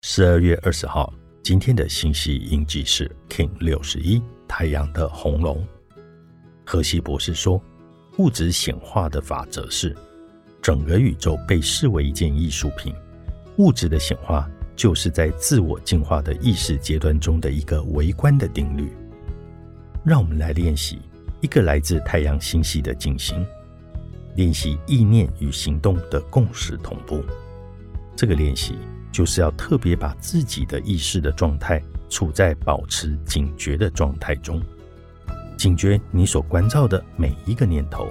十二月二十号，今天的星系印记是 King 六十一，太阳的红龙。荷西博士说，物质显化的法则是，整个宇宙被视为一件艺术品。物质的显化就是在自我进化的意识阶段中的一个微观的定律。让我们来练习一个来自太阳星系的进行，练习意念与行动的共识同步。这个练习。就是要特别把自己的意识的状态处在保持警觉的状态中，警觉你所关照的每一个念头，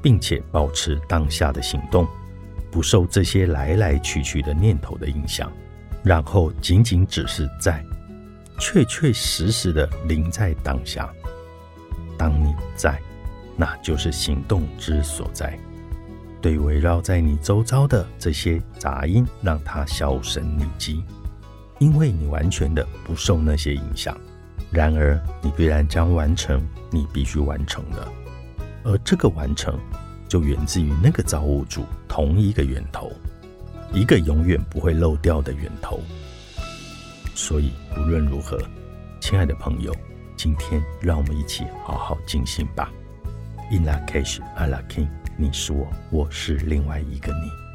并且保持当下的行动，不受这些来来去去的念头的影响，然后仅仅只是在，确确实实的临在当下。当你在，那就是行动之所在。对围绕在你周遭的这些杂音，让它销声匿迹，因为你完全的不受那些影响。然而，你必然将完成你必须完成的，而这个完成就源自于那个造物主同一个源头，一个永远不会漏掉的源头。所以，无论如何，亲爱的朋友，今天让我们一起好好静心吧。In la cage, a la king。你是我，我是另外一个你。